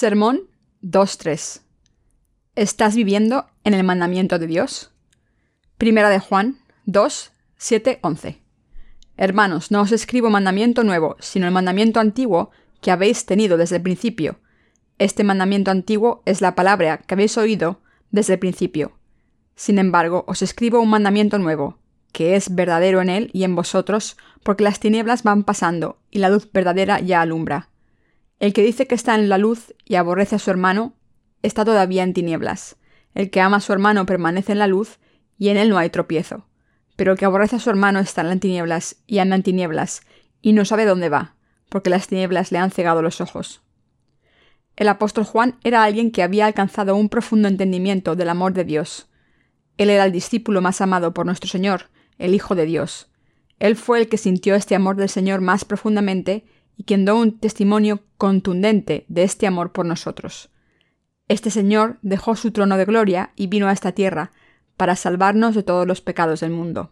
Sermón 2.3. ¿Estás viviendo en el mandamiento de Dios? Primera de Juan 2, 7, 11. Hermanos, no os escribo mandamiento nuevo, sino el mandamiento antiguo que habéis tenido desde el principio. Este mandamiento antiguo es la palabra que habéis oído desde el principio. Sin embargo, os escribo un mandamiento nuevo, que es verdadero en él y en vosotros, porque las tinieblas van pasando y la luz verdadera ya alumbra. El que dice que está en la luz y aborrece a su hermano, está todavía en tinieblas. El que ama a su hermano permanece en la luz y en él no hay tropiezo. Pero el que aborrece a su hermano está en las tinieblas y anda en tinieblas y no sabe dónde va, porque las tinieblas le han cegado los ojos. El apóstol Juan era alguien que había alcanzado un profundo entendimiento del amor de Dios. Él era el discípulo más amado por nuestro Señor, el Hijo de Dios. Él fue el que sintió este amor del Señor más profundamente y quien dio un testimonio contundente de este amor por nosotros. Este Señor dejó su trono de gloria y vino a esta tierra para salvarnos de todos los pecados del mundo.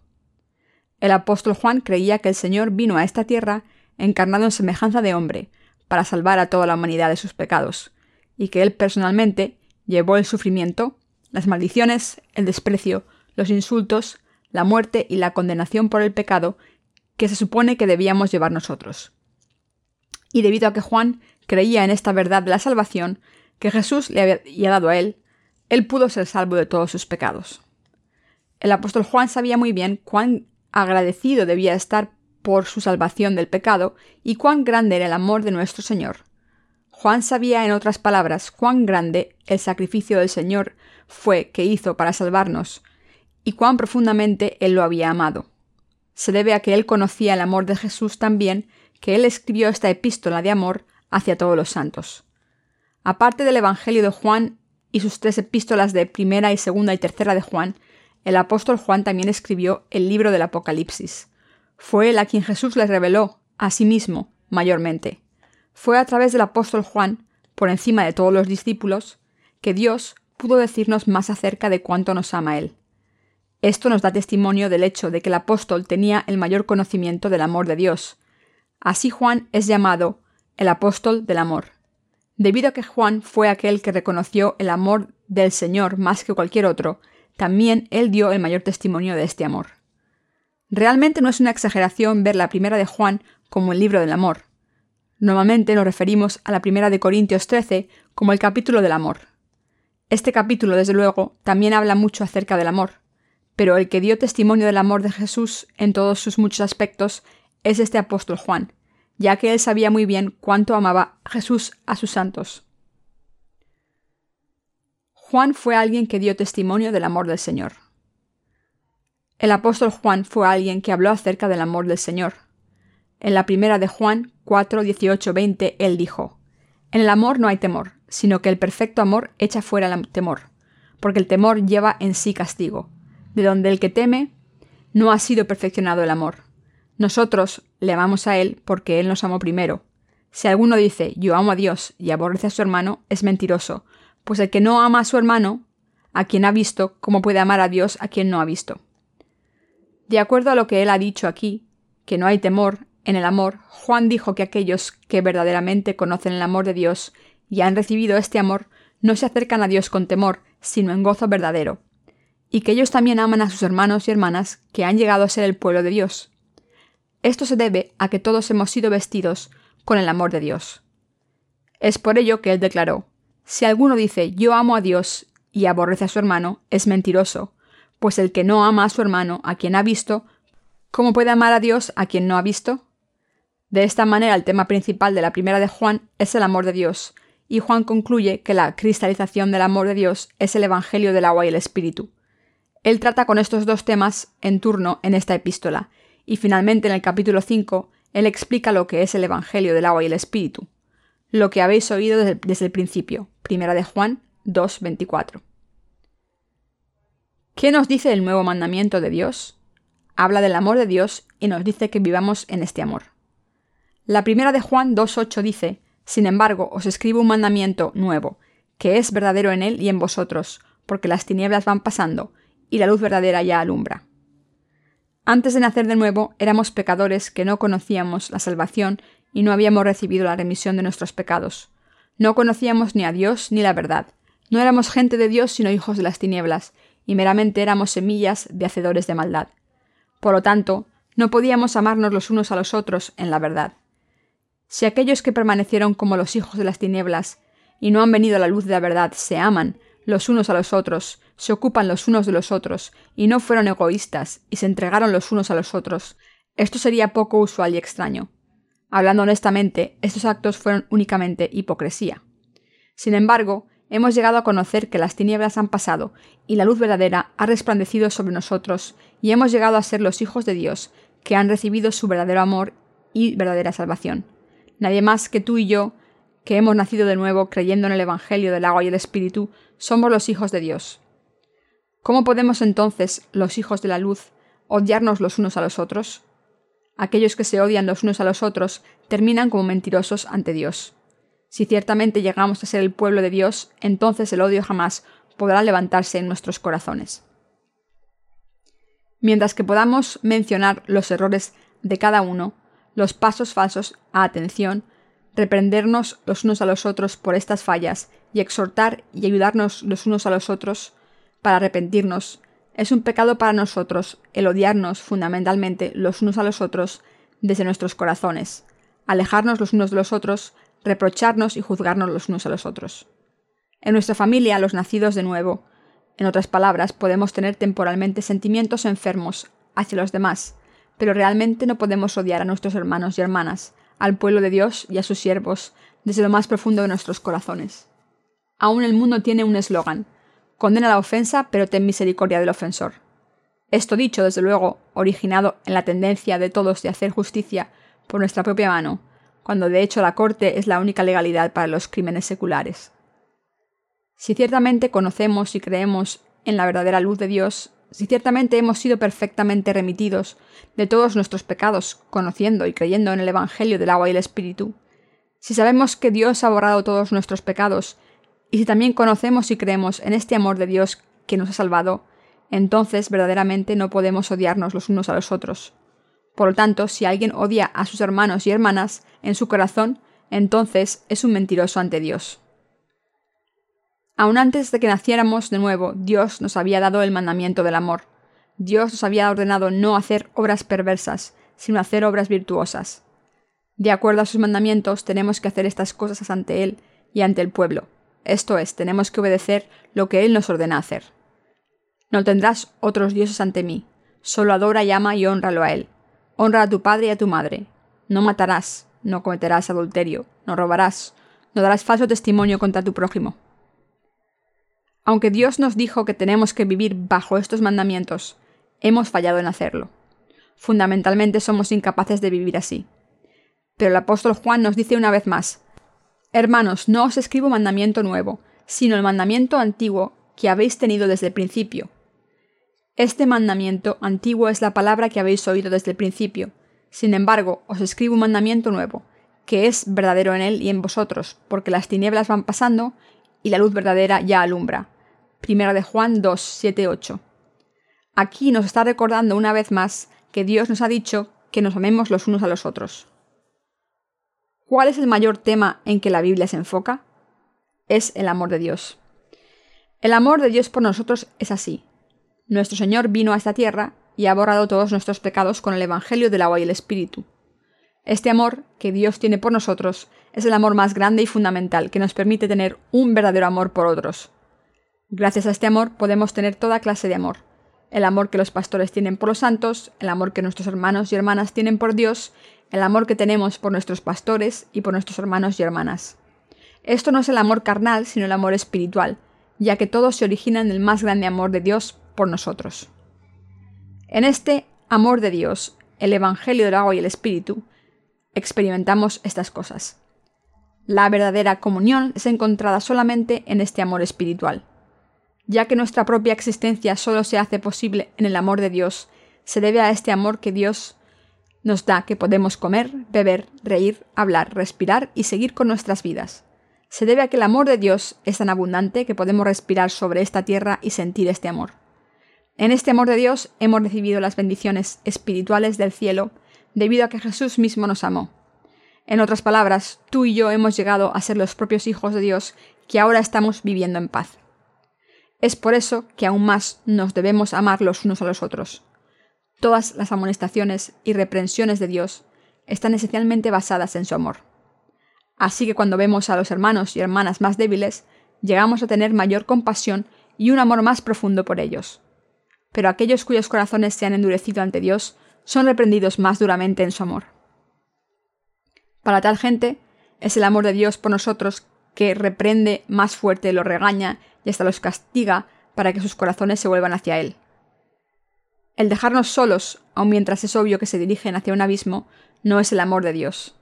El apóstol Juan creía que el Señor vino a esta tierra encarnado en semejanza de hombre, para salvar a toda la humanidad de sus pecados, y que él personalmente llevó el sufrimiento, las maldiciones, el desprecio, los insultos, la muerte y la condenación por el pecado que se supone que debíamos llevar nosotros y debido a que Juan creía en esta verdad de la salvación que Jesús le había dado a él, él pudo ser salvo de todos sus pecados. El apóstol Juan sabía muy bien cuán agradecido debía estar por su salvación del pecado y cuán grande era el amor de nuestro Señor. Juan sabía, en otras palabras, cuán grande el sacrificio del Señor fue que hizo para salvarnos y cuán profundamente él lo había amado. Se debe a que él conocía el amor de Jesús también que él escribió esta epístola de amor hacia todos los santos. Aparte del Evangelio de Juan y sus tres epístolas de primera y segunda y tercera de Juan, el apóstol Juan también escribió el libro del Apocalipsis. Fue él a quien Jesús le reveló a sí mismo mayormente. Fue a través del apóstol Juan, por encima de todos los discípulos, que Dios pudo decirnos más acerca de cuánto nos ama Él. Esto nos da testimonio del hecho de que el apóstol tenía el mayor conocimiento del amor de Dios, Así Juan es llamado el apóstol del amor. Debido a que Juan fue aquel que reconoció el amor del Señor más que cualquier otro, también él dio el mayor testimonio de este amor. Realmente no es una exageración ver la primera de Juan como el libro del amor. Normalmente nos referimos a la primera de Corintios 13 como el capítulo del amor. Este capítulo, desde luego, también habla mucho acerca del amor, pero el que dio testimonio del amor de Jesús en todos sus muchos aspectos es este apóstol Juan, ya que él sabía muy bien cuánto amaba Jesús a sus santos. Juan fue alguien que dio testimonio del amor del Señor. El apóstol Juan fue alguien que habló acerca del amor del Señor. En la primera de Juan 4, 18, 20, él dijo, En el amor no hay temor, sino que el perfecto amor echa fuera el temor, porque el temor lleva en sí castigo, de donde el que teme no ha sido perfeccionado el amor. Nosotros le amamos a Él porque Él nos amó primero. Si alguno dice yo amo a Dios y aborrece a su hermano, es mentiroso, pues el que no ama a su hermano, a quien ha visto, ¿cómo puede amar a Dios a quien no ha visto? De acuerdo a lo que él ha dicho aquí, que no hay temor en el amor, Juan dijo que aquellos que verdaderamente conocen el amor de Dios y han recibido este amor no se acercan a Dios con temor, sino en gozo verdadero, y que ellos también aman a sus hermanos y hermanas que han llegado a ser el pueblo de Dios. Esto se debe a que todos hemos sido vestidos con el amor de Dios. Es por ello que él declaró, Si alguno dice yo amo a Dios y aborrece a su hermano, es mentiroso, pues el que no ama a su hermano, a quien ha visto, ¿cómo puede amar a Dios a quien no ha visto? De esta manera el tema principal de la primera de Juan es el amor de Dios, y Juan concluye que la cristalización del amor de Dios es el Evangelio del agua y el Espíritu. Él trata con estos dos temas en turno en esta epístola, y finalmente en el capítulo 5, él explica lo que es el Evangelio del agua y el Espíritu, lo que habéis oído desde, el principio. Primera de Juan 2.24. ¿Qué nos dice el nuevo mandamiento de Dios? Habla del amor de Dios y nos dice que vivamos en este amor. La primera de Juan 2.8 dice, Sin embargo, os escribo un mandamiento nuevo, que es verdadero en él y en vosotros, porque las tinieblas van pasando, y la luz verdadera ya alumbra. Antes de nacer de nuevo éramos pecadores que no conocíamos la salvación y no habíamos recibido la remisión de nuestros pecados. No conocíamos ni a Dios ni la verdad. No éramos gente de Dios sino hijos de las tinieblas, y meramente éramos semillas de hacedores de maldad. Por lo tanto, no podíamos amarnos los unos a los otros en la verdad. Si aquellos que permanecieron como los hijos de las tinieblas y no han venido a la luz de la verdad se aman los unos a los otros, se ocupan los unos de los otros, y no fueron egoístas, y se entregaron los unos a los otros, esto sería poco usual y extraño. Hablando honestamente, estos actos fueron únicamente hipocresía. Sin embargo, hemos llegado a conocer que las tinieblas han pasado y la luz verdadera ha resplandecido sobre nosotros, y hemos llegado a ser los hijos de Dios, que han recibido su verdadero amor y verdadera salvación. Nadie más que tú y yo, que hemos nacido de nuevo creyendo en el Evangelio del agua y el Espíritu, somos los hijos de Dios. ¿Cómo podemos entonces, los hijos de la luz, odiarnos los unos a los otros? Aquellos que se odian los unos a los otros terminan como mentirosos ante Dios. Si ciertamente llegamos a ser el pueblo de Dios, entonces el odio jamás podrá levantarse en nuestros corazones. Mientras que podamos mencionar los errores de cada uno, los pasos falsos a atención, reprendernos los unos a los otros por estas fallas y exhortar y ayudarnos los unos a los otros para arrepentirnos, es un pecado para nosotros el odiarnos fundamentalmente los unos a los otros desde nuestros corazones, alejarnos los unos de los otros, reprocharnos y juzgarnos los unos a los otros. En nuestra familia, los nacidos de nuevo, en otras palabras, podemos tener temporalmente sentimientos enfermos hacia los demás, pero realmente no podemos odiar a nuestros hermanos y hermanas, al pueblo de Dios y a sus siervos, desde lo más profundo de nuestros corazones. Aún el mundo tiene un eslogan, condena la ofensa, pero ten misericordia del ofensor. Esto dicho, desde luego, originado en la tendencia de todos de hacer justicia por nuestra propia mano, cuando de hecho la corte es la única legalidad para los crímenes seculares. Si ciertamente conocemos y creemos en la verdadera luz de Dios, si ciertamente hemos sido perfectamente remitidos de todos nuestros pecados, conociendo y creyendo en el Evangelio del agua y el Espíritu, si sabemos que Dios ha borrado todos nuestros pecados, y si también conocemos y creemos en este amor de Dios que nos ha salvado, entonces verdaderamente no podemos odiarnos los unos a los otros. Por lo tanto, si alguien odia a sus hermanos y hermanas en su corazón, entonces es un mentiroso ante Dios. Aun antes de que naciéramos de nuevo, Dios nos había dado el mandamiento del amor. Dios nos había ordenado no hacer obras perversas, sino hacer obras virtuosas. De acuerdo a sus mandamientos, tenemos que hacer estas cosas ante Él y ante el pueblo. Esto es, tenemos que obedecer lo que Él nos ordena hacer. No tendrás otros dioses ante mí. Solo adora y ama y honralo a Él. Honra a tu padre y a tu madre. No matarás, no cometerás adulterio, no robarás, no darás falso testimonio contra tu prójimo. Aunque Dios nos dijo que tenemos que vivir bajo estos mandamientos, hemos fallado en hacerlo. Fundamentalmente somos incapaces de vivir así. Pero el apóstol Juan nos dice una vez más, Hermanos, no os escribo mandamiento nuevo, sino el mandamiento antiguo que habéis tenido desde el principio. Este mandamiento antiguo es la palabra que habéis oído desde el principio. Sin embargo, os escribo un mandamiento nuevo, que es verdadero en él y en vosotros, porque las tinieblas van pasando y la luz verdadera ya alumbra. Primera de Juan 2, 7, 8. Aquí nos está recordando una vez más que Dios nos ha dicho que nos amemos los unos a los otros. ¿Cuál es el mayor tema en que la Biblia se enfoca? Es el amor de Dios. El amor de Dios por nosotros es así. Nuestro Señor vino a esta tierra y ha borrado todos nuestros pecados con el Evangelio del agua y el Espíritu. Este amor que Dios tiene por nosotros es el amor más grande y fundamental que nos permite tener un verdadero amor por otros. Gracias a este amor podemos tener toda clase de amor. El amor que los pastores tienen por los santos, el amor que nuestros hermanos y hermanas tienen por Dios, el amor que tenemos por nuestros pastores y por nuestros hermanos y hermanas. Esto no es el amor carnal, sino el amor espiritual, ya que todo se origina en el más grande amor de Dios por nosotros. En este amor de Dios, el Evangelio del agua y el Espíritu, experimentamos estas cosas. La verdadera comunión es encontrada solamente en este amor espiritual ya que nuestra propia existencia solo se hace posible en el amor de Dios, se debe a este amor que Dios nos da que podemos comer, beber, reír, hablar, respirar y seguir con nuestras vidas. Se debe a que el amor de Dios es tan abundante que podemos respirar sobre esta tierra y sentir este amor. En este amor de Dios hemos recibido las bendiciones espirituales del cielo debido a que Jesús mismo nos amó. En otras palabras, tú y yo hemos llegado a ser los propios hijos de Dios que ahora estamos viviendo en paz. Es por eso que aún más nos debemos amar los unos a los otros. Todas las amonestaciones y reprensiones de Dios están esencialmente basadas en su amor. Así que cuando vemos a los hermanos y hermanas más débiles, llegamos a tener mayor compasión y un amor más profundo por ellos. Pero aquellos cuyos corazones se han endurecido ante Dios son reprendidos más duramente en su amor. Para tal gente, es el amor de Dios por nosotros que reprende más fuerte, los regaña y hasta los castiga para que sus corazones se vuelvan hacia Él. El dejarnos solos, aun mientras es obvio que se dirigen hacia un abismo, no es el amor de Dios.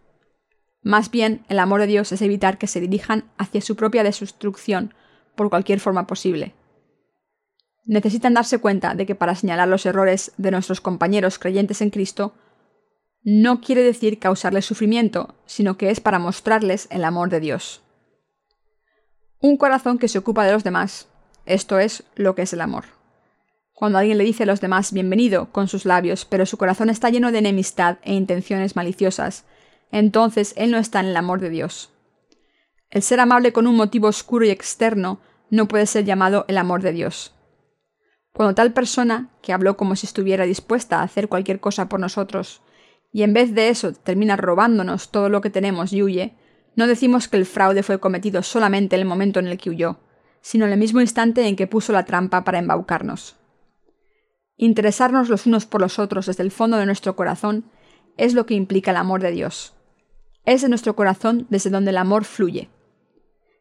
Más bien, el amor de Dios es evitar que se dirijan hacia su propia destrucción por cualquier forma posible. Necesitan darse cuenta de que para señalar los errores de nuestros compañeros creyentes en Cristo, no quiere decir causarles sufrimiento, sino que es para mostrarles el amor de Dios. Un corazón que se ocupa de los demás, esto es lo que es el amor. Cuando alguien le dice a los demás bienvenido con sus labios, pero su corazón está lleno de enemistad e intenciones maliciosas, entonces él no está en el amor de Dios. El ser amable con un motivo oscuro y externo no puede ser llamado el amor de Dios. Cuando tal persona, que habló como si estuviera dispuesta a hacer cualquier cosa por nosotros, y en vez de eso termina robándonos todo lo que tenemos y huye, no decimos que el fraude fue cometido solamente en el momento en el que huyó, sino en el mismo instante en que puso la trampa para embaucarnos. Interesarnos los unos por los otros desde el fondo de nuestro corazón es lo que implica el amor de Dios. Es de nuestro corazón desde donde el amor fluye.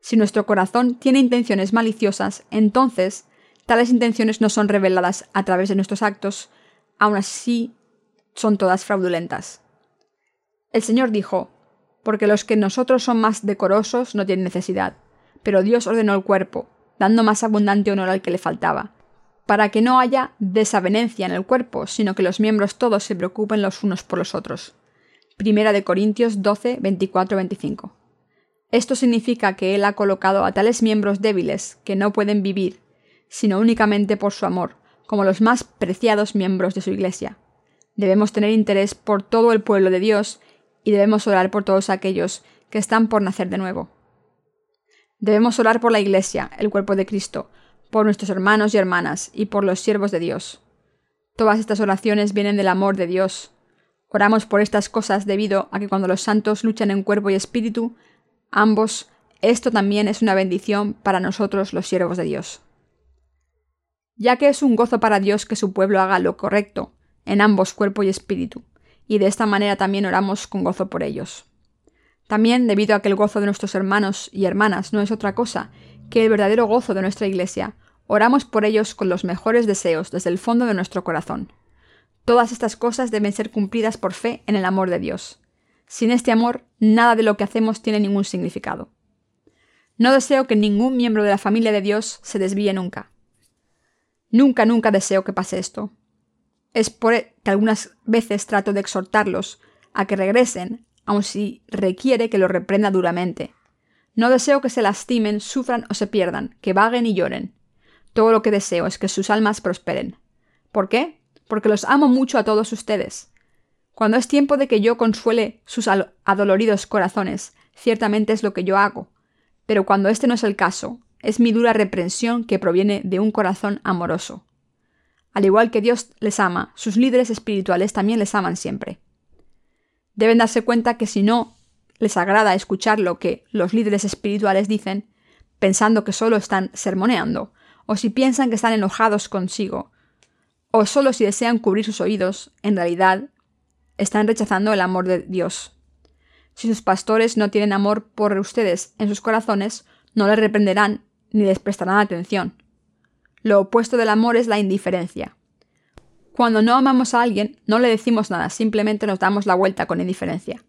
Si nuestro corazón tiene intenciones maliciosas, entonces tales intenciones no son reveladas a través de nuestros actos, aun así son todas fraudulentas. El Señor dijo, porque los que nosotros son más decorosos no tienen necesidad, pero Dios ordenó el cuerpo, dando más abundante honor al que le faltaba, para que no haya desavenencia en el cuerpo, sino que los miembros todos se preocupen los unos por los otros. Primera de Corintios 12, 24, 25. Esto significa que Él ha colocado a tales miembros débiles que no pueden vivir, sino únicamente por su amor, como los más preciados miembros de su Iglesia. Debemos tener interés por todo el pueblo de Dios y debemos orar por todos aquellos que están por nacer de nuevo. Debemos orar por la Iglesia, el cuerpo de Cristo, por nuestros hermanos y hermanas y por los siervos de Dios. Todas estas oraciones vienen del amor de Dios, Oramos por estas cosas debido a que cuando los santos luchan en cuerpo y espíritu, ambos, esto también es una bendición para nosotros los siervos de Dios. Ya que es un gozo para Dios que su pueblo haga lo correcto, en ambos cuerpo y espíritu, y de esta manera también oramos con gozo por ellos. También, debido a que el gozo de nuestros hermanos y hermanas no es otra cosa que el verdadero gozo de nuestra Iglesia, oramos por ellos con los mejores deseos desde el fondo de nuestro corazón. Todas estas cosas deben ser cumplidas por fe en el amor de Dios. Sin este amor, nada de lo que hacemos tiene ningún significado. No deseo que ningún miembro de la familia de Dios se desvíe nunca. Nunca, nunca deseo que pase esto. Es por e, que algunas veces trato de exhortarlos a que regresen, aun si requiere que los reprenda duramente. No deseo que se lastimen, sufran o se pierdan, que vaguen y lloren. Todo lo que deseo es que sus almas prosperen. ¿Por qué? porque los amo mucho a todos ustedes. Cuando es tiempo de que yo consuele sus adoloridos corazones, ciertamente es lo que yo hago. Pero cuando este no es el caso, es mi dura reprensión que proviene de un corazón amoroso. Al igual que Dios les ama, sus líderes espirituales también les aman siempre. Deben darse cuenta que si no les agrada escuchar lo que los líderes espirituales dicen, pensando que solo están sermoneando, o si piensan que están enojados consigo, o solo si desean cubrir sus oídos, en realidad están rechazando el amor de Dios. Si sus pastores no tienen amor por ustedes en sus corazones, no les reprenderán ni les prestarán atención. Lo opuesto del amor es la indiferencia. Cuando no amamos a alguien, no le decimos nada, simplemente nos damos la vuelta con indiferencia.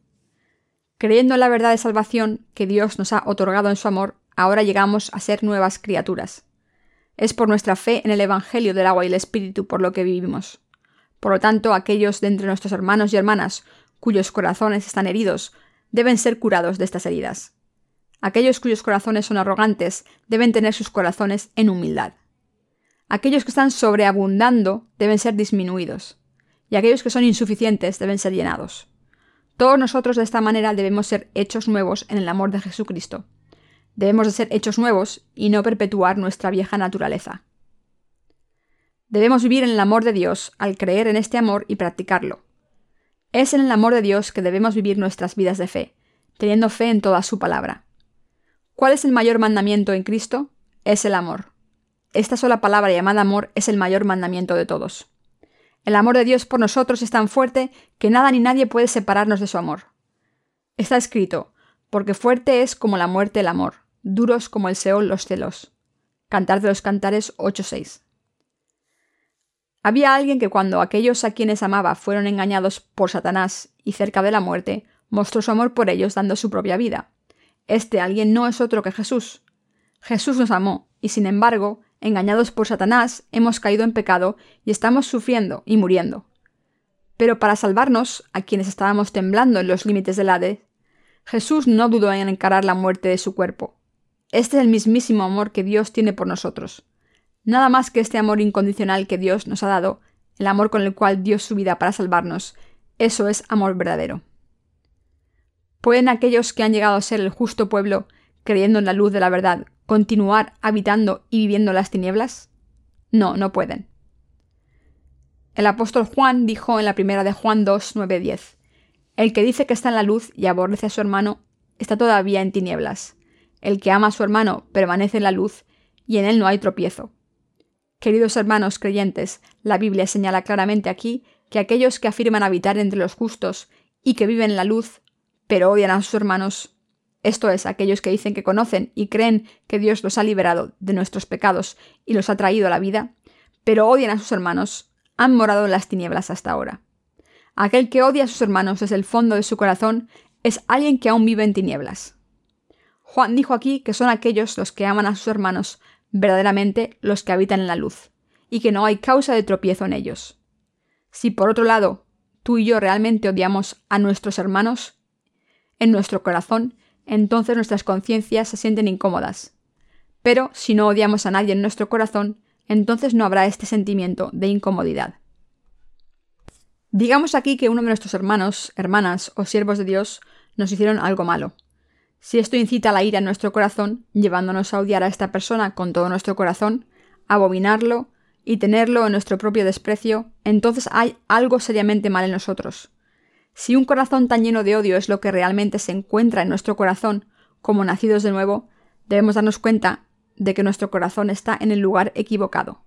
Creyendo en la verdad de salvación que Dios nos ha otorgado en su amor, ahora llegamos a ser nuevas criaturas. Es por nuestra fe en el Evangelio del agua y el Espíritu por lo que vivimos. Por lo tanto, aquellos de entre nuestros hermanos y hermanas cuyos corazones están heridos deben ser curados de estas heridas. Aquellos cuyos corazones son arrogantes deben tener sus corazones en humildad. Aquellos que están sobreabundando deben ser disminuidos, y aquellos que son insuficientes deben ser llenados. Todos nosotros de esta manera debemos ser hechos nuevos en el amor de Jesucristo. Debemos de ser hechos nuevos y no perpetuar nuestra vieja naturaleza. Debemos vivir en el amor de Dios al creer en este amor y practicarlo. Es en el amor de Dios que debemos vivir nuestras vidas de fe, teniendo fe en toda su palabra. ¿Cuál es el mayor mandamiento en Cristo? Es el amor. Esta sola palabra llamada amor es el mayor mandamiento de todos. El amor de Dios por nosotros es tan fuerte que nada ni nadie puede separarnos de su amor. Está escrito, porque fuerte es como la muerte el amor, duros como el Seol los celos. Cantar de los Cantares 8.6. Había alguien que cuando aquellos a quienes amaba fueron engañados por Satanás y cerca de la muerte, mostró su amor por ellos dando su propia vida. Este alguien no es otro que Jesús. Jesús nos amó, y sin embargo, engañados por Satanás, hemos caído en pecado y estamos sufriendo y muriendo. Pero para salvarnos, a quienes estábamos temblando en los límites del Hades, Jesús no dudó en encarar la muerte de su cuerpo. Este es el mismísimo amor que Dios tiene por nosotros. Nada más que este amor incondicional que Dios nos ha dado, el amor con el cual dio su vida para salvarnos, eso es amor verdadero. ¿Pueden aquellos que han llegado a ser el justo pueblo, creyendo en la luz de la verdad, continuar habitando y viviendo las tinieblas? No, no pueden. El apóstol Juan dijo en la primera de Juan 2, 9, 10, El que dice que está en la luz y aborrece a su hermano, está todavía en tinieblas. El que ama a su hermano permanece en la luz, y en él no hay tropiezo. Queridos hermanos creyentes, la Biblia señala claramente aquí que aquellos que afirman habitar entre los justos y que viven en la luz, pero odian a sus hermanos, esto es, aquellos que dicen que conocen y creen que Dios los ha liberado de nuestros pecados y los ha traído a la vida, pero odian a sus hermanos, han morado en las tinieblas hasta ahora. Aquel que odia a sus hermanos desde el fondo de su corazón es alguien que aún vive en tinieblas. Juan dijo aquí que son aquellos los que aman a sus hermanos verdaderamente los que habitan en la luz, y que no hay causa de tropiezo en ellos. Si por otro lado tú y yo realmente odiamos a nuestros hermanos en nuestro corazón, entonces nuestras conciencias se sienten incómodas. Pero si no odiamos a nadie en nuestro corazón, entonces no habrá este sentimiento de incomodidad. Digamos aquí que uno de nuestros hermanos, hermanas o siervos de Dios nos hicieron algo malo. Si esto incita la ira en nuestro corazón, llevándonos a odiar a esta persona con todo nuestro corazón, abominarlo y tenerlo en nuestro propio desprecio, entonces hay algo seriamente mal en nosotros. Si un corazón tan lleno de odio es lo que realmente se encuentra en nuestro corazón, como nacidos de nuevo, debemos darnos cuenta de que nuestro corazón está en el lugar equivocado.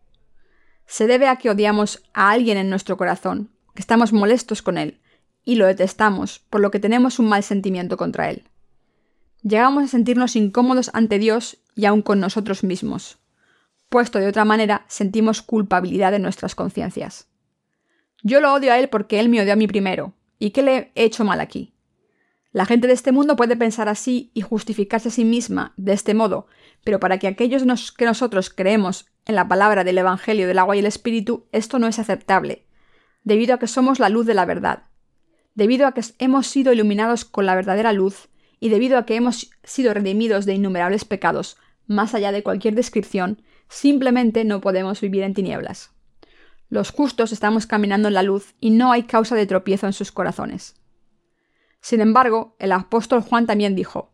Se debe a que odiamos a alguien en nuestro corazón, que estamos molestos con él, y lo detestamos, por lo que tenemos un mal sentimiento contra él llegamos a sentirnos incómodos ante Dios y aun con nosotros mismos. Puesto de otra manera, sentimos culpabilidad en nuestras conciencias. Yo lo odio a él porque él me odió a mí primero. ¿Y qué le he hecho mal aquí? La gente de este mundo puede pensar así y justificarse a sí misma de este modo, pero para que aquellos que nosotros creemos en la palabra del Evangelio del agua y el Espíritu, esto no es aceptable, debido a que somos la luz de la verdad. Debido a que hemos sido iluminados con la verdadera luz, y debido a que hemos sido redimidos de innumerables pecados, más allá de cualquier descripción, simplemente no podemos vivir en tinieblas. Los justos estamos caminando en la luz y no hay causa de tropiezo en sus corazones. Sin embargo, el apóstol Juan también dijo,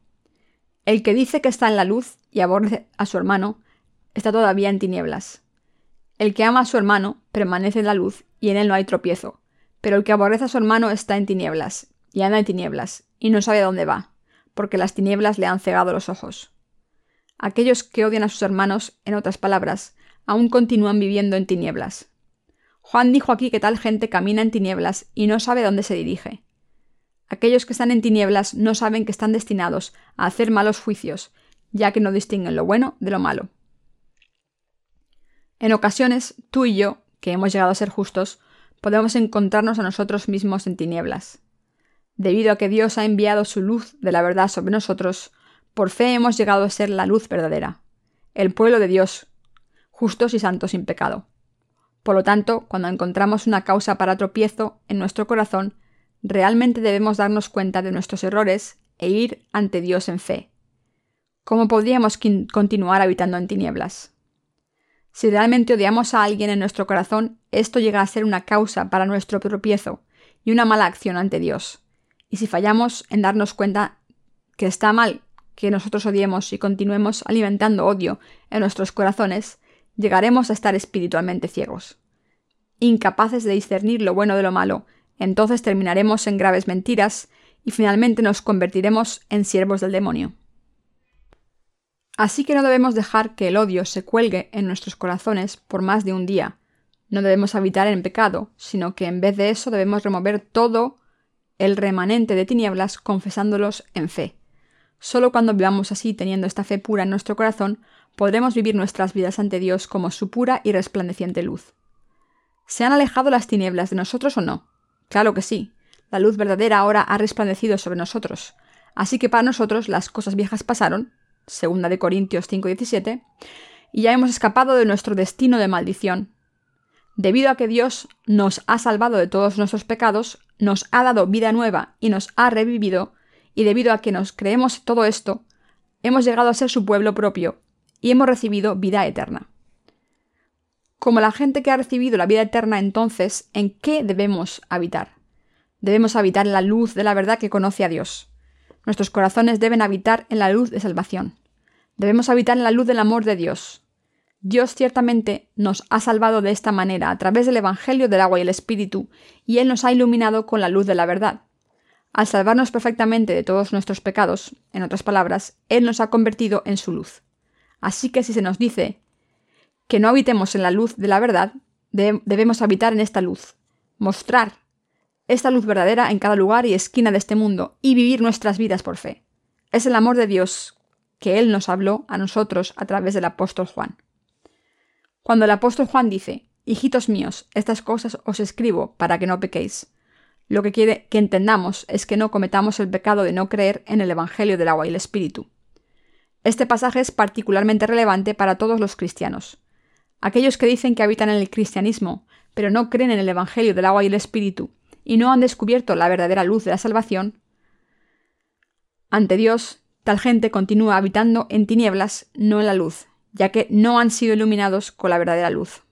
El que dice que está en la luz y aborrece a su hermano, está todavía en tinieblas. El que ama a su hermano permanece en la luz y en él no hay tropiezo, pero el que aborrece a su hermano está en tinieblas, y anda en tinieblas, y no sabe dónde va, porque las tinieblas le han cegado los ojos. Aquellos que odian a sus hermanos, en otras palabras, aún continúan viviendo en tinieblas. Juan dijo aquí que tal gente camina en tinieblas y no sabe dónde se dirige. Aquellos que están en tinieblas no saben que están destinados a hacer malos juicios, ya que no distinguen lo bueno de lo malo. En ocasiones, tú y yo, que hemos llegado a ser justos, podemos encontrarnos a nosotros mismos en tinieblas. Debido a que Dios ha enviado su luz de la verdad sobre nosotros, por fe hemos llegado a ser la luz verdadera, el pueblo de Dios, justos y santos sin pecado. Por lo tanto, cuando encontramos una causa para tropiezo en nuestro corazón, realmente debemos darnos cuenta de nuestros errores e ir ante Dios en fe. ¿Cómo podríamos continuar habitando en tinieblas? Si realmente odiamos a alguien en nuestro corazón, esto llega a ser una causa para nuestro tropiezo y una mala acción ante Dios Y si fallamos en darnos cuenta que está mal que nosotros odiemos y continuemos alimentando odio en nuestros corazones, llegaremos a estar espiritualmente ciegos. Incapaces de discernir lo bueno de lo malo, entonces terminaremos en graves mentiras y finalmente nos convertiremos en siervos del demonio. Así que no debemos dejar que el odio se cuelgue en nuestros corazones por más de un día. No debemos habitar en pecado, sino que en vez de eso debemos remover todo el remanente de tinieblas confesándolos en fe. Solo cuando vivamos así, teniendo esta fe pura en nuestro corazón, podremos vivir nuestras vidas ante Dios como su pura y resplandeciente luz. ¿Se han alejado las tinieblas de nosotros o no? Claro que sí. La luz verdadera ahora ha resplandecido sobre nosotros. Así que para nosotros las cosas viejas pasaron, segunda de Corintios 5:17, y ya hemos escapado de nuestro destino de maldición. Debido a que Dios nos ha salvado de todos nuestros pecados, nos ha dado vida nueva y nos ha revivido, y debido a que nos creemos todo esto, hemos llegado a ser su pueblo propio y hemos recibido vida eterna. Como la gente que ha recibido la vida eterna, entonces, ¿en qué debemos habitar? Debemos habitar en la luz de la verdad que conoce a Dios. Nuestros corazones deben habitar en la luz de salvación. Debemos habitar en la luz del amor de Dios. Dios ciertamente nos ha salvado de esta manera a través del Evangelio del agua y el Espíritu, y Él nos ha iluminado con la luz de la verdad. Al salvarnos perfectamente de todos nuestros pecados, en otras palabras, Él nos ha convertido en su luz. Así que si se nos dice que no habitemos en la luz de la verdad, debemos habitar en esta luz, mostrar esta luz verdadera en cada lugar y esquina de este mundo y vivir nuestras vidas por fe. Es el amor de Dios que Él nos habló a nosotros a través del apóstol Juan. Cuando el apóstol Juan dice, Hijitos míos, estas cosas os escribo para que no pequéis, lo que quiere que entendamos es que no cometamos el pecado de no creer en el Evangelio del agua y el Espíritu. Este pasaje es particularmente relevante para todos los cristianos. Aquellos que dicen que habitan en el cristianismo, pero no creen en el Evangelio del agua y el Espíritu, y no han descubierto la verdadera luz de la salvación, ante Dios, tal gente continúa habitando en tinieblas, no en la luz, ya que no han sido iluminados con la verdadera luz.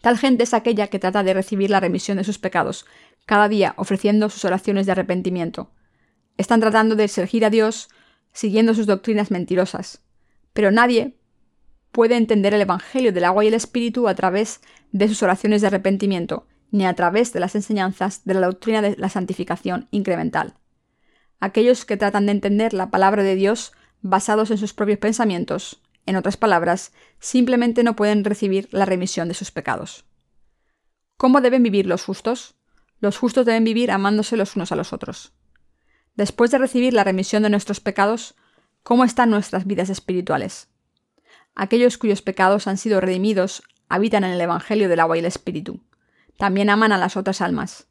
Tal gente es aquella que trata de recibir la remisión de sus pecados, cada día ofreciendo sus oraciones de arrepentimiento. Están tratando de servir a Dios siguiendo sus doctrinas mentirosas. Pero nadie puede entender el Evangelio del agua y el Espíritu a través de sus oraciones de arrepentimiento, ni a través de las enseñanzas de la doctrina de la santificación incremental. Aquellos que tratan de entender la palabra de Dios basados en sus propios pensamientos en otras palabras, simplemente no pueden recibir la remisión de sus pecados. ¿Cómo deben vivir los justos? Los justos deben vivir amándose los unos a los otros. Después de recibir la remisión de nuestros pecados, ¿cómo están nuestras vidas espirituales? Aquellos cuyos pecados han sido redimidos habitan en el Evangelio del agua y el Espíritu. También aman a las otras almas.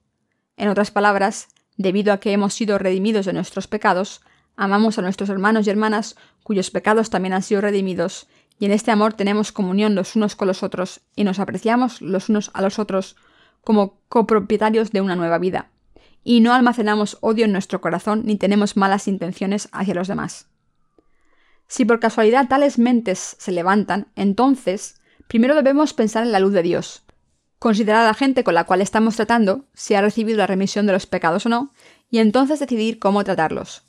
En otras palabras, debido a que hemos sido redimidos de nuestros pecados, Amamos a nuestros hermanos y hermanas cuyos pecados también han sido redimidos, y en este amor tenemos comunión los unos con los otros, y nos apreciamos los unos a los otros como copropietarios de una nueva vida. Y no almacenamos odio en nuestro corazón ni tenemos malas intenciones hacia los demás. Si por casualidad tales mentes se levantan, entonces primero debemos pensar en la luz de Dios, considerar a la gente con la cual estamos tratando, si ha recibido la remisión de los pecados o no, y entonces decidir cómo tratarlos.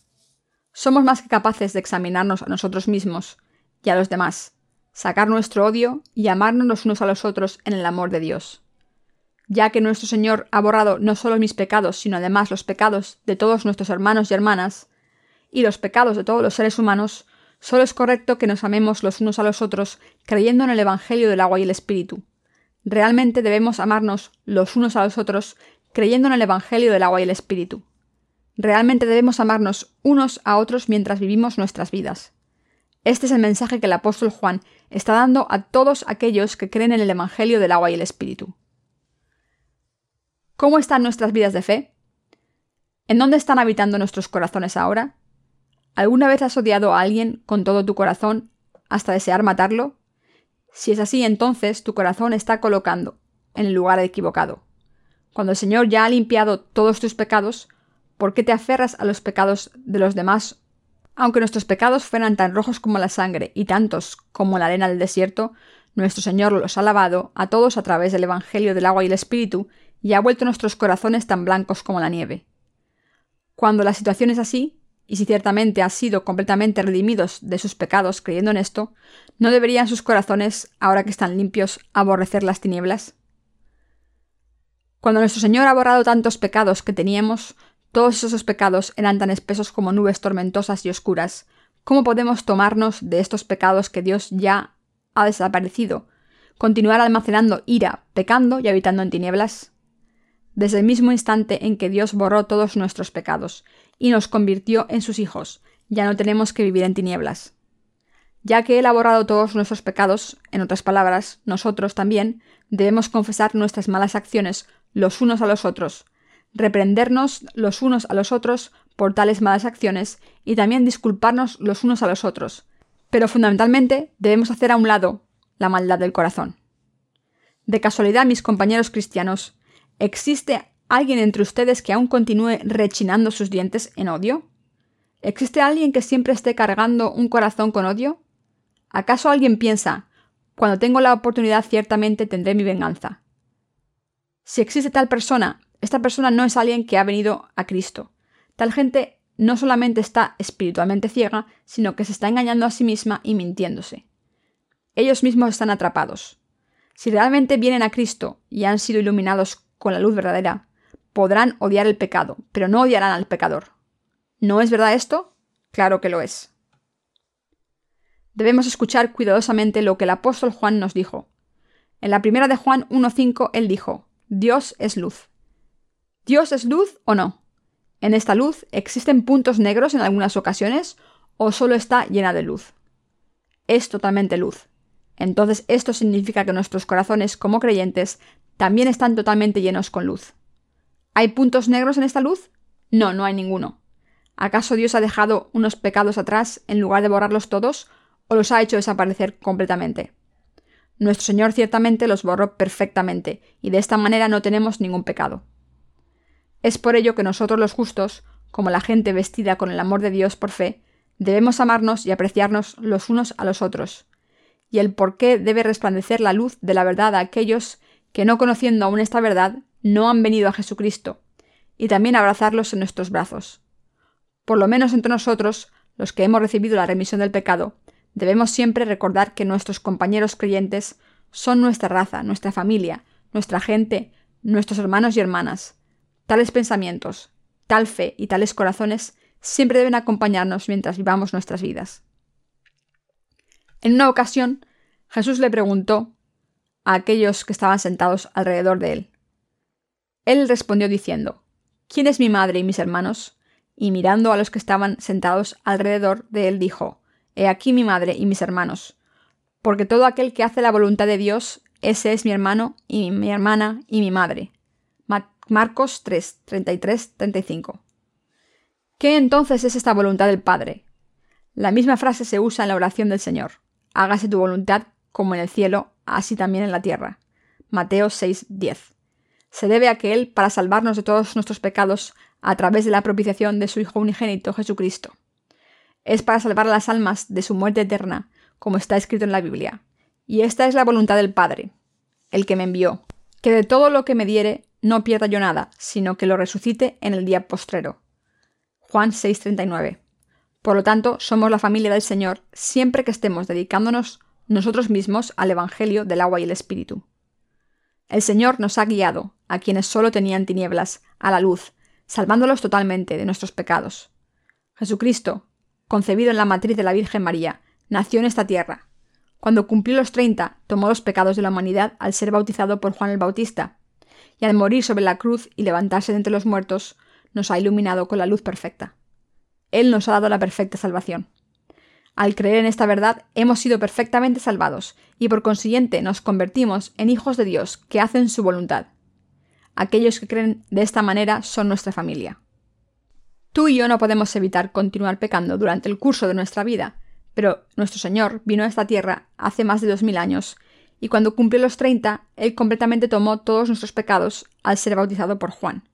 Somos más que capaces de examinarnos a nosotros mismos y a los demás, sacar nuestro odio y amarnos los unos a los otros en el amor de Dios. Ya que nuestro Señor ha borrado no solo mis pecados, sino además los pecados de todos nuestros hermanos y hermanas, y los pecados de todos los seres humanos, solo es correcto que nos amemos los unos a los otros creyendo en el Evangelio del agua y el Espíritu. Realmente debemos amarnos los unos a los otros creyendo en el Evangelio del agua y el Espíritu. Realmente debemos amarnos unos a otros mientras vivimos nuestras vidas. Este es el mensaje que el apóstol Juan está dando a todos aquellos que creen en el Evangelio del agua y el Espíritu. ¿Cómo están nuestras vidas de fe? ¿En dónde están habitando nuestros corazones ahora? ¿Alguna vez has odiado a alguien con todo tu corazón hasta desear matarlo? Si es así, entonces tu corazón está colocando en el lugar equivocado. Cuando el Señor ya ha limpiado todos tus pecados, ¿Por qué te aferras a los pecados de los demás? Aunque nuestros pecados fueran tan rojos como la sangre y tantos como la arena del desierto, nuestro Señor los ha lavado a todos a través del Evangelio del agua y el Espíritu y ha vuelto nuestros corazones tan blancos como la nieve. Cuando la situación es así, y si ciertamente han sido completamente redimidos de sus pecados creyendo en esto, ¿no deberían sus corazones, ahora que están limpios, aborrecer las tinieblas? Cuando nuestro Señor ha borrado tantos pecados que teníamos, todos esos pecados eran tan espesos como nubes tormentosas y oscuras. ¿Cómo podemos tomarnos de estos pecados que Dios ya ha desaparecido? Continuar almacenando ira, pecando y habitando en tinieblas. Desde el mismo instante en que Dios borró todos nuestros pecados y nos convirtió en sus hijos, ya no tenemos que vivir en tinieblas. Ya que Él ha borrado todos nuestros pecados, en otras palabras, nosotros también debemos confesar nuestras malas acciones los unos a los otros, reprendernos los unos a los otros por tales malas acciones y también disculparnos los unos a los otros. Pero fundamentalmente debemos hacer a un lado la maldad del corazón. De casualidad, mis compañeros cristianos, ¿existe alguien entre ustedes que aún continúe rechinando sus dientes en odio? ¿Existe alguien que siempre esté cargando un corazón con odio? ¿Acaso alguien piensa, cuando tengo la oportunidad ciertamente tendré mi venganza? Si existe tal persona, esta persona no es alguien que ha venido a Cristo. Tal gente no solamente está espiritualmente ciega, sino que se está engañando a sí misma y mintiéndose. Ellos mismos están atrapados. Si realmente vienen a Cristo y han sido iluminados con la luz verdadera, podrán odiar el pecado, pero no odiarán al pecador. ¿No es verdad esto? Claro que lo es. Debemos escuchar cuidadosamente lo que el apóstol Juan nos dijo. En la primera de Juan 1.5 él dijo, Dios es luz. ¿Dios es luz o no? ¿En esta luz existen puntos negros en algunas ocasiones o solo está llena de luz? Es totalmente luz. Entonces esto significa que nuestros corazones como creyentes también están totalmente llenos con luz. ¿Hay puntos negros en esta luz? No, no hay ninguno. ¿Acaso Dios ha dejado unos pecados atrás en lugar de borrarlos todos o los ha hecho desaparecer completamente? Nuestro Señor ciertamente los borró perfectamente y de esta manera no tenemos ningún pecado. Es por ello que nosotros los justos, como la gente vestida con el amor de Dios por fe, debemos amarnos y apreciarnos los unos a los otros. Y el por qué debe resplandecer la luz de la verdad a aquellos que no conociendo aún esta verdad, no han venido a Jesucristo, y también abrazarlos en nuestros brazos. Por lo menos entre nosotros, los que hemos recibido la remisión del pecado, debemos siempre recordar que nuestros compañeros creyentes son nuestra raza, nuestra familia, nuestra gente, nuestros hermanos y hermanas, Tales pensamientos, tal fe y tales corazones siempre deben acompañarnos mientras vivamos nuestras vidas. En una ocasión, Jesús le preguntó a aquellos que estaban sentados alrededor de él. Él respondió diciendo, ¿Quién es mi madre y mis hermanos? Y mirando a los que estaban sentados alrededor de él, dijo, He aquí mi madre y mis hermanos, porque todo aquel que hace la voluntad de Dios, ese es mi hermano y mi hermana y mi madre. Marcos 3, 33, 35. ¿Qué entonces es esta voluntad del Padre? La misma frase se usa en la oración del Señor. Hágase tu voluntad como en el cielo, así también en la tierra. Mateo 6, 10. Se debe a que Él, para salvarnos de todos nuestros pecados, a través de la propiciación de su Hijo unigénito Jesucristo. Es para salvar a las almas de su muerte eterna, como está escrito en la Biblia. Y esta es la voluntad del Padre, el que me envió, que de todo lo que me diere no pierda yo nada, sino que lo resucite en el día postrero. Juan 6:39. Por lo tanto, somos la familia del Señor siempre que estemos dedicándonos nosotros mismos al Evangelio del agua y el Espíritu. El Señor nos ha guiado, a quienes solo tenían tinieblas, a la luz, salvándolos totalmente de nuestros pecados. Jesucristo, concebido en la matriz de la Virgen María, nació en esta tierra. Cuando cumplió los treinta, tomó los pecados de la humanidad al ser bautizado por Juan el Bautista, y al morir sobre la cruz y levantarse de entre los muertos, nos ha iluminado con la luz perfecta. Él nos ha dado la perfecta salvación. Al creer en esta verdad, hemos sido perfectamente salvados, y por consiguiente nos convertimos en hijos de Dios que hacen su voluntad. Aquellos que creen de esta manera son nuestra familia. Tú y yo no podemos evitar continuar pecando durante el curso de nuestra vida, pero nuestro Señor vino a esta tierra hace más de dos mil años y cuando cumplió los 30, él completamente tomó todos nuestros pecados al ser bautizado por Juan.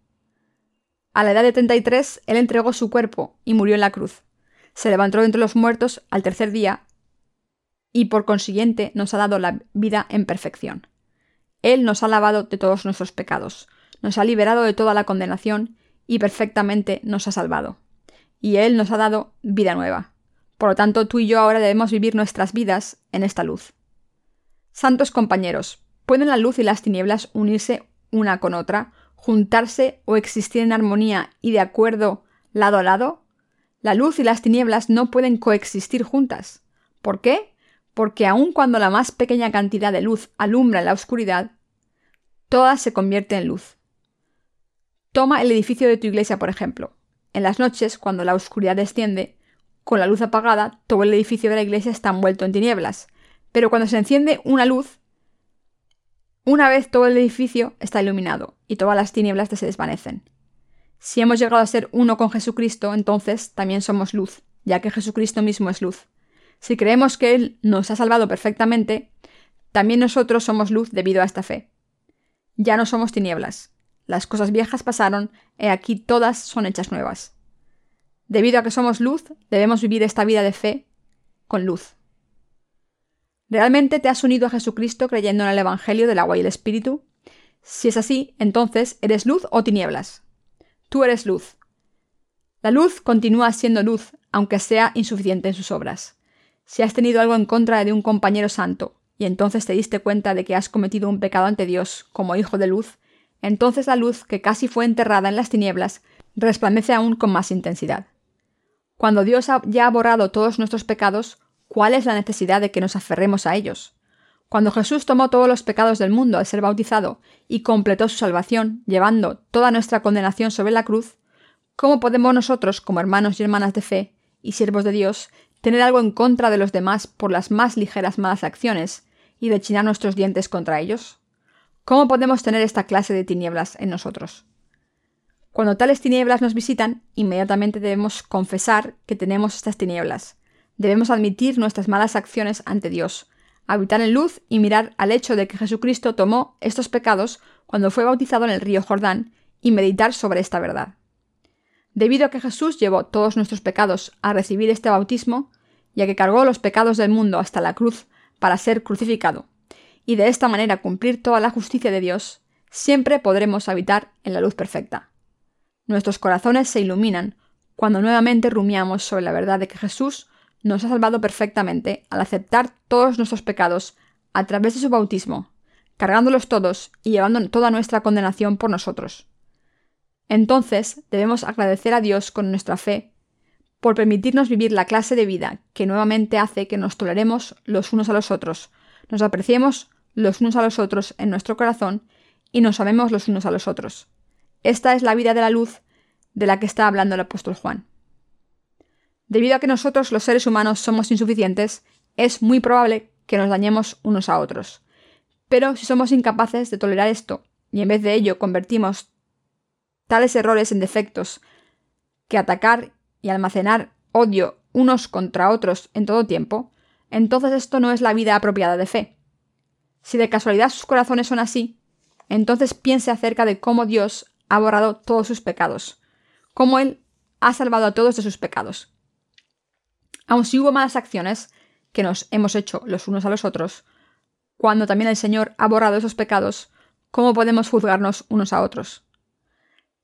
A la edad de 33, él entregó su cuerpo y murió en la cruz. Se levantó entre los muertos al tercer día y por consiguiente nos ha dado la vida en perfección. Él nos ha lavado de todos nuestros pecados, nos ha liberado de toda la condenación y perfectamente nos ha salvado. Y Él nos ha dado vida nueva. Por lo tanto, tú y yo ahora debemos vivir nuestras vidas en esta luz. Santos compañeros, ¿pueden la luz y las tinieblas unirse una con otra, juntarse o existir en armonía y de acuerdo lado a lado? La luz y las tinieblas no pueden coexistir juntas. ¿Por qué? Porque aun cuando la más pequeña cantidad de luz alumbra la oscuridad, toda se convierte en luz. Toma el edificio de tu iglesia, por ejemplo. En las noches, cuando la oscuridad desciende, con la luz apagada, todo el edificio de la iglesia está envuelto en tinieblas. Pero cuando se enciende una luz, una vez todo el edificio está iluminado y todas las tinieblas se desvanecen. Si hemos llegado a ser uno con Jesucristo, entonces también somos luz, ya que Jesucristo mismo es luz. Si creemos que Él nos ha salvado perfectamente, también nosotros somos luz debido a esta fe. Ya no somos tinieblas. Las cosas viejas pasaron, y aquí todas son hechas nuevas. Debido a que somos luz, debemos vivir esta vida de fe con luz. ¿Realmente te has unido a Jesucristo creyendo en el Evangelio del agua y el Espíritu? Si es así, entonces, ¿eres luz o tinieblas? Tú eres luz. La luz continúa siendo luz, aunque sea insuficiente en sus obras. Si has tenido algo en contra de un compañero santo, y entonces te diste cuenta de que has cometido un pecado ante Dios como hijo de luz, entonces la luz que casi fue enterrada en las tinieblas resplandece aún con más intensidad. Cuando Dios ya ha borrado todos nuestros pecados, ¿cuál es la necesidad de que nos aferremos a ellos? Cuando Jesús tomó todos los pecados del mundo al ser bautizado y completó su salvación, llevando toda nuestra condenación sobre la cruz, ¿cómo podemos nosotros, como hermanos y hermanas de fe y siervos de Dios, tener algo en contra de los demás por las más ligeras malas acciones y rechinar nuestros dientes contra ellos? ¿Cómo podemos tener esta clase de tinieblas en nosotros? Cuando tales tinieblas nos visitan, inmediatamente debemos confesar que tenemos estas tinieblas. Debemos admitir nuestras malas acciones ante Dios, habitar en luz y mirar al hecho de que Jesucristo tomó estos pecados cuando fue bautizado en el río Jordán y meditar sobre esta verdad. Debido a que Jesús llevó todos nuestros pecados a recibir este bautismo, ya que cargó los pecados del mundo hasta la cruz para ser crucificado, y de esta manera cumplir toda la justicia de Dios, siempre podremos habitar en la luz perfecta. Nuestros corazones se iluminan cuando nuevamente rumiamos sobre la verdad de que Jesús nos ha salvado perfectamente al aceptar todos nuestros pecados a través de su bautismo, cargándolos todos y llevando toda nuestra condenación por nosotros. Entonces debemos agradecer a Dios con nuestra fe por permitirnos vivir la clase de vida que nuevamente hace que nos toleremos los unos a los otros, nos apreciemos los unos a los otros en nuestro corazón y nos amemos los unos a los otros. Esta es la vida de la luz de la que está hablando el apóstol Juan. Debido a que nosotros los seres humanos somos insuficientes, es muy probable que nos dañemos unos a otros. Pero si somos incapaces de tolerar esto y en vez de ello convertimos tales errores en defectos que atacar y almacenar odio unos contra otros en todo tiempo, entonces esto no es la vida apropiada de fe. Si de casualidad sus corazones son así, entonces piense acerca de cómo Dios ha borrado todos sus pecados, cómo Él ha salvado a todos de sus pecados. Aun si hubo malas acciones que nos hemos hecho los unos a los otros, cuando también el Señor ha borrado esos pecados, ¿cómo podemos juzgarnos unos a otros?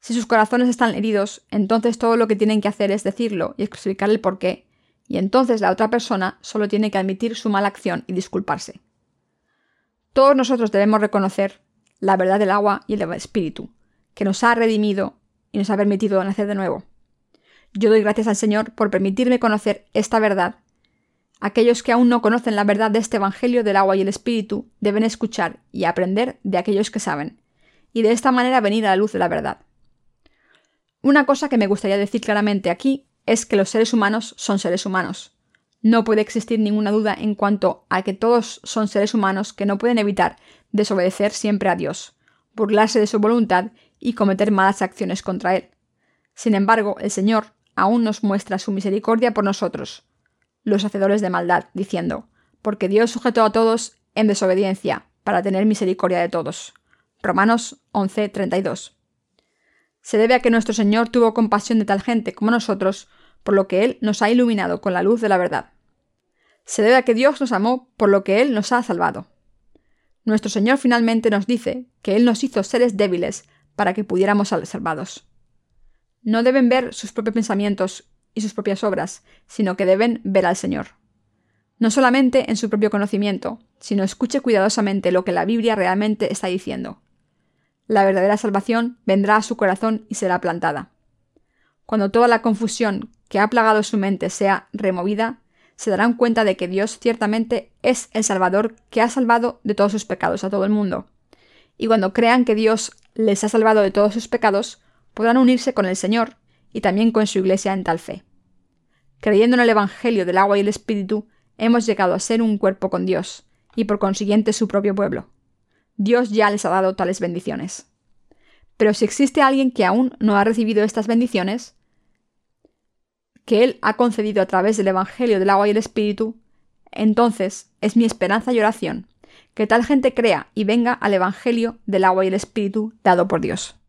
Si sus corazones están heridos, entonces todo lo que tienen que hacer es decirlo y explicar el por qué, y entonces la otra persona solo tiene que admitir su mala acción y disculparse. Todos nosotros debemos reconocer la verdad del agua y el espíritu, que nos ha redimido y nos ha permitido nacer de nuevo. Yo doy gracias al Señor por permitirme conocer esta verdad. Aquellos que aún no conocen la verdad de este Evangelio del agua y el Espíritu deben escuchar y aprender de aquellos que saben, y de esta manera venir a la luz de la verdad. Una cosa que me gustaría decir claramente aquí es que los seres humanos son seres humanos. No puede existir ninguna duda en cuanto a que todos son seres humanos que no pueden evitar desobedecer siempre a Dios, burlarse de su voluntad y cometer malas acciones contra Él. Sin embargo, el Señor aún nos muestra su misericordia por nosotros, los hacedores de maldad, diciendo, porque Dios sujetó a todos en desobediencia, para tener misericordia de todos. Romanos 11:32. Se debe a que nuestro Señor tuvo compasión de tal gente como nosotros, por lo que Él nos ha iluminado con la luz de la verdad. Se debe a que Dios nos amó por lo que Él nos ha salvado. Nuestro Señor finalmente nos dice que Él nos hizo seres débiles para que pudiéramos ser salvados. No deben ver sus propios pensamientos y sus propias obras, sino que deben ver al Señor. No solamente en su propio conocimiento, sino escuche cuidadosamente lo que la Biblia realmente está diciendo. La verdadera salvación vendrá a su corazón y será plantada. Cuando toda la confusión que ha plagado su mente sea removida, se darán cuenta de que Dios ciertamente es el Salvador que ha salvado de todos sus pecados a todo el mundo. Y cuando crean que Dios les ha salvado de todos sus pecados, podrán unirse con el Señor y también con su Iglesia en tal fe. Creyendo en el Evangelio del agua y el Espíritu, hemos llegado a ser un cuerpo con Dios, y por consiguiente su propio pueblo. Dios ya les ha dado tales bendiciones. Pero si existe alguien que aún no ha recibido estas bendiciones, que Él ha concedido a través del Evangelio del agua y el Espíritu, entonces es mi esperanza y oración que tal gente crea y venga al Evangelio del agua y el Espíritu dado por Dios.